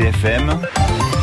RCFM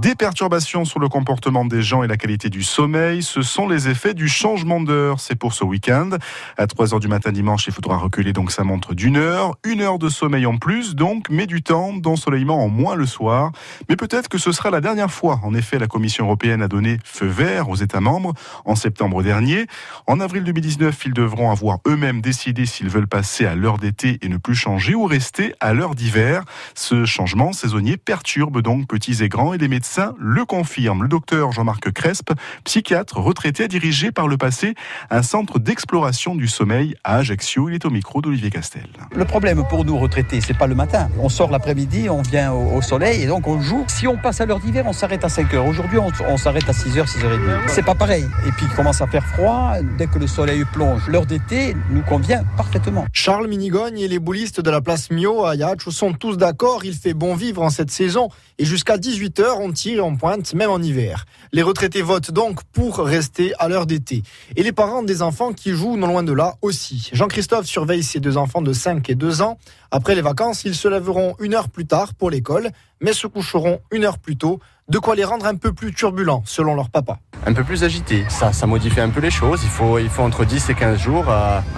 Des perturbations sur le comportement des gens et la qualité du sommeil, ce sont les effets du changement d'heure. C'est pour ce week-end. À 3 heures du matin dimanche, il faudra reculer donc sa montre d'une heure. Une heure de sommeil en plus, donc, mais du temps d'ensoleillement en moins le soir. Mais peut-être que ce sera la dernière fois. En effet, la Commission européenne a donné feu vert aux États membres en septembre dernier. En avril 2019, ils devront avoir eux-mêmes décidé s'ils veulent passer à l'heure d'été et ne plus changer ou rester à l'heure d'hiver. Ce changement saisonnier perturbe donc petits et grands et les médecins le confirment. Le docteur Jean-Marc Crespe, psychiatre retraité, a dirigé par le passé un centre d'exploration du sommeil à Ajaccio. Il est au micro d'Olivier Castel. Le problème pour nous retraités, c'est pas le matin. On sort l'après-midi, on vient au, soleil et donc on joue. Si on passe à l'heure d'hiver, on s'arrête à 5 heures. Aujourd'hui, on, s'arrête à 6 heures, 6 h 30 C'est pas pareil. Et puis il commence à faire froid. Dès que le soleil plonge, l'heure d'été nous convient parfaitement. Charles Minigogne et les boulistes de la place Mio à Ajaccio sont tous d'accord. Il fait bon vivre en cette saison et jusqu'à 18 heures, on tire en pointe, même en hiver. Les retraités votent donc pour rester à l'heure d'été. Et les parents des enfants qui jouent non loin de là aussi. Jean-Christophe surveille ses deux enfants de 5 et 2 ans. Après les vacances, ils se lèveront une heure plus tard pour l'école, mais se coucheront une heure plus tôt, de quoi les rendre un peu plus turbulents, selon leur papa un peu plus agité. Ça, ça modifie un peu les choses. Il faut, il faut entre 10 et 15 jours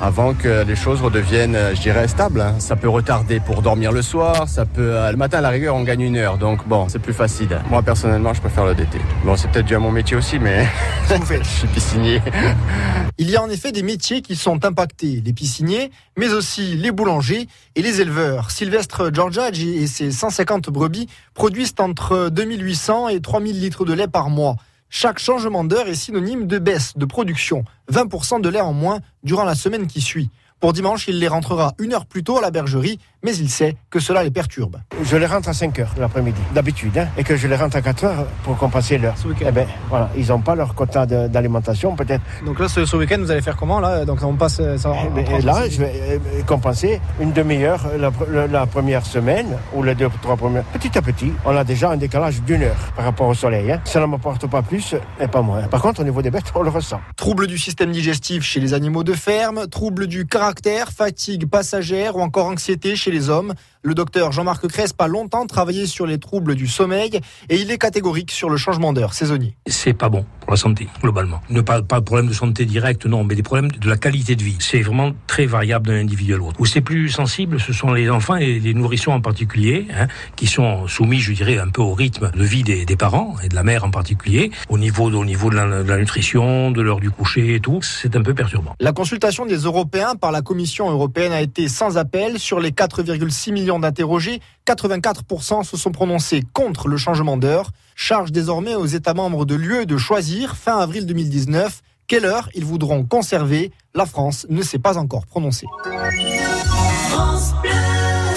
avant que les choses redeviennent, euh, je dirais, stables. Hein. Ça peut retarder pour dormir le soir. Ça peut, euh, le matin, à la rigueur, on gagne une heure. Donc bon, c'est plus facile. Moi, personnellement, je préfère le DT. Bon, c'est peut-être dû à mon métier aussi, mais je suis piscinier. Il y a en effet des métiers qui sont impactés. Les pisciniers, mais aussi les boulangers et les éleveurs. Sylvestre Giorgiagi et ses 150 brebis produisent entre 2800 et 3000 litres de lait par mois. Chaque changement d'heure est synonyme de baisse de production, 20% de lait en moins durant la semaine qui suit. Pour dimanche, il les rentrera une heure plus tôt à la bergerie, mais il sait que cela les perturbe. Je les rentre à 5 heures l'après-midi, d'habitude, hein, et que je les rentre à 4 heures pour compenser l'heure. Eh ben, voilà, ils n'ont pas leur quota d'alimentation, peut-être. Donc là, ce, week-end, vous allez faire comment là? Donc on passe. Euh, ça, eh ben, là, je vais euh, compenser une demi-heure la, première semaine ou les deux trois premières. Petit à petit, on a déjà un décalage d'une heure par rapport au soleil. Hein. Ça ne m'apporte pas plus et pas moins. Par contre, au niveau des bêtes, on le ressent. Trouble du système digestif chez les animaux de ferme, trouble du caractère fatigue passagère ou encore anxiété chez les hommes. Le docteur Jean-Marc Crespe a longtemps travaillé sur les troubles du sommeil et il est catégorique sur le changement d'heure saisonnier. C'est pas bon pour la santé, globalement. Ne pas, pas de problème de santé direct, non, mais des problèmes de la qualité de vie. C'est vraiment très variable d'un individu à l'autre. Où c'est plus sensible, ce sont les enfants et les nourrissons en particulier, hein, qui sont soumis, je dirais, un peu au rythme de vie des, des parents et de la mère en particulier, au niveau, au niveau de la, de la nutrition, de l'heure du coucher et tout. C'est un peu perturbant. La consultation des Européens par la Commission européenne a été sans appel sur les 4,6 millions d'interrogés. 84% se sont prononcés contre le changement d'heure. Charge désormais aux États membres de l'UE de choisir fin avril 2019 quelle heure ils voudront conserver. La France ne s'est pas encore prononcée.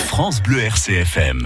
France Bleu RCFM.